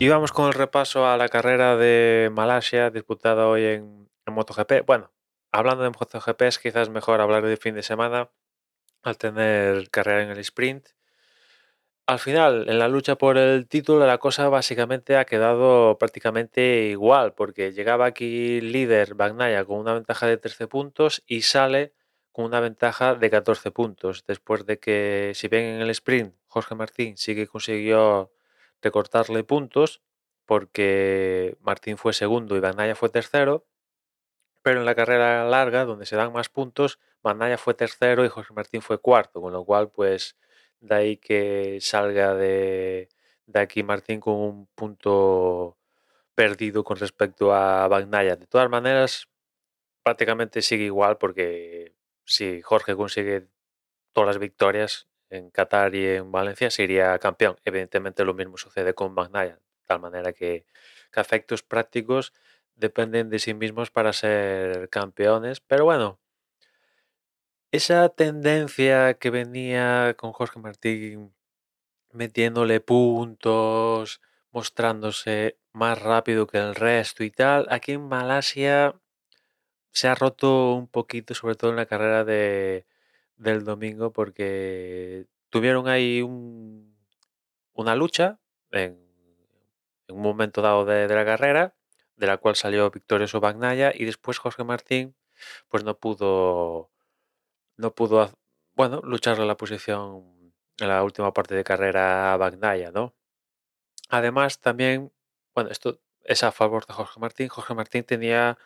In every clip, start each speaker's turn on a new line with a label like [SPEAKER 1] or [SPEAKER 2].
[SPEAKER 1] Y vamos con el repaso a la carrera de Malasia disputada hoy en, MotoGP. Bueno, hablando de MotoGP es quizás mejor hablar de fin de semana al tener carrera en el sprint. Al final, en la lucha por el título, la cosa básicamente ha quedado prácticamente igual, porque llegaba aquí líder Bagnaya con una ventaja de 13 puntos y sale con una ventaja de 14 puntos, después de que, si bien en el sprint Jorge Martín sí que consiguió recortarle puntos, porque Martín fue segundo y Bagnaya fue tercero, pero en la carrera larga, donde se dan más puntos, Bagnaya fue tercero y Jorge Martín fue cuarto, con lo cual, pues, de ahí que salga de, de aquí Martín con un punto perdido con respecto a Bagnaya. De todas maneras, prácticamente sigue igual porque si Jorge consigue todas las victorias en Qatar y en Valencia, sería campeón. Evidentemente lo mismo sucede con Bagnaya, de tal manera que, que a efectos prácticos dependen de sí mismos para ser campeones. Pero bueno, esa tendencia que venía con Jorge Martín metiéndole puntos, mostrándose más rápido que el resto y tal, aquí en Malasia se ha roto un poquito, sobre todo en la carrera de, del domingo, porque tuvieron ahí un- una lucha en, en un momento dado de, la carrera, de la cual salió victorioso Bagnaia, y después Jorge Martín pues no pudo, no pudo, bueno, lucharle la posición en la última parte de carrera a Bagnaia, ¿no? Además, también, bueno, esto es a favor de Jorge Martín. Jorge Martín tenía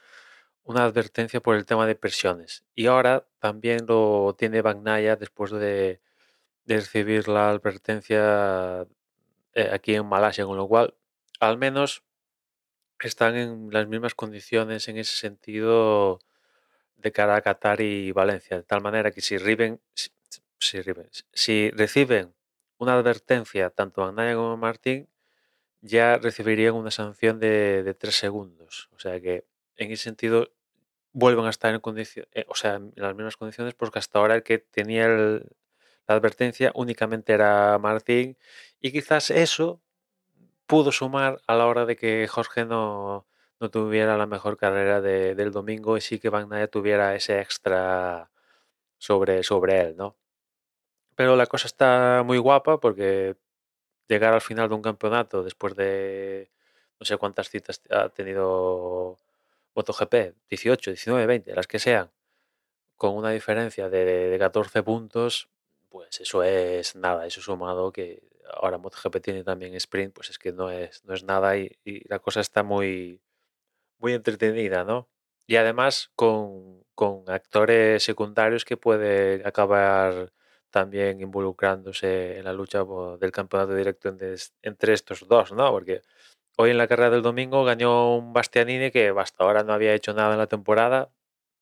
[SPEAKER 1] una advertencia por el tema de presiones y ahora también lo tiene Bagnaia después de, de recibir la advertencia eh, aquí en Malasia, con lo cual al menos están en las mismas condiciones en ese sentido de cara a Qatar y Valencia, de tal manera que si, riben, si, si si reciben una advertencia tanto Bagnaia como Martín, ya recibirían una sanción de tres segundos. O sea que en ese sentido vuelven a estar en condiciones, o sea, en las mismas condiciones, porque hasta ahora el que tenía la advertencia únicamente era Martín y quizás eso pudo sumar a la hora de que Jorge no, no tuviera la mejor carrera de- del domingo y sí que Van Naya tuviera ese extra sobre, sobre él, ¿no? Pero la cosa está muy guapa porque llegar al final de un campeonato después de no sé cuántas citas ha tenido MotoGP, 18, 19, 20, las que sean, con una diferencia de, de 14 puntos, pues eso es nada, eso sumado que ahora MotoGP tiene también sprint, pues es que no es, no es nada y, la cosa está muy, muy entretenida, ¿no? Y además con, con actores secundarios que puede acabar también involucrándose en la lucha del campeonato directo entre estos dos, ¿no? Porque hoy en la carrera del domingo ganó un Bastianini que hasta ahora no había hecho nada en la temporada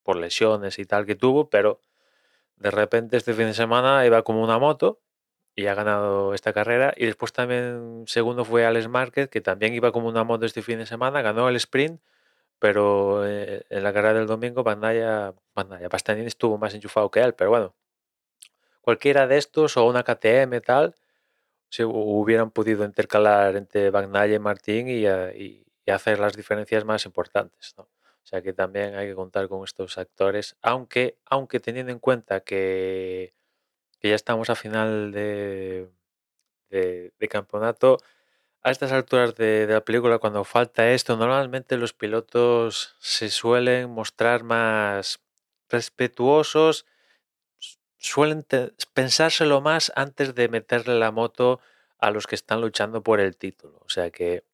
[SPEAKER 1] por lesiones y tal que tuvo, pero de repente este fin de semana iba como una moto y ha ganado esta carrera. Y después también segundo fue Alex Márquez, que también iba como una moto este fin de semana, ganó el sprint, pero eh, en la carrera del domingo Bandaya, Bandaya, Bastianini estuvo más enchufado que él, pero bueno, cualquiera de estos o una KTM tal, se hu- hubieran podido intercalar entre Bagnaia y Martín y, eh, y- y hacer las diferencias más importantes, ¿no? O sea que también hay que contar con estos actores, aunque, teniendo en cuenta que, ya estamos a final de, campeonato, a estas alturas de, de la película, cuando falta esto, normalmente los pilotos se suelen mostrar más respetuosos, suelen pensárselo más antes de meterle la moto a los que están luchando por el título. O sea que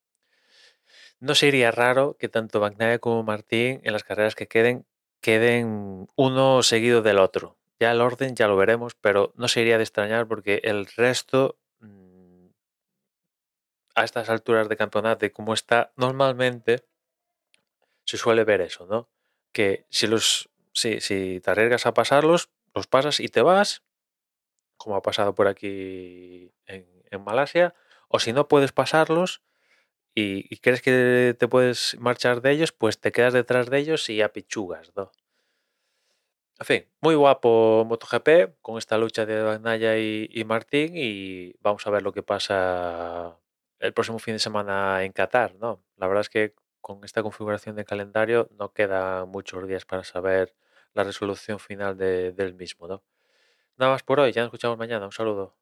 [SPEAKER 1] no sería raro que tanto Bagnaia como Martín en las carreras que queden queden uno seguido del otro. Ya el orden ya lo veremos, pero no sería de extrañar porque el resto mm, a estas alturas de campeonato y como está normalmente se suele ver eso, ¿no? Que si los si, si te arriesgas a pasarlos, los pasas y te vas, como ha pasado por aquí en, Malasia, o si no puedes pasarlos y, crees que te puedes marchar de ellos, pues te quedas detrás de ellos y apichugas, ¿no? En fin, muy guapo MotoGP con esta lucha de Bagnaia y, y Martín y vamos a ver lo que pasa el próximo fin de semana en Qatar, ¿no? La verdad es que con esta configuración de calendario no quedan muchos días para saber la resolución final del mismo, ¿no? Nada más por hoy, ya nos escuchamos mañana. Un saludo.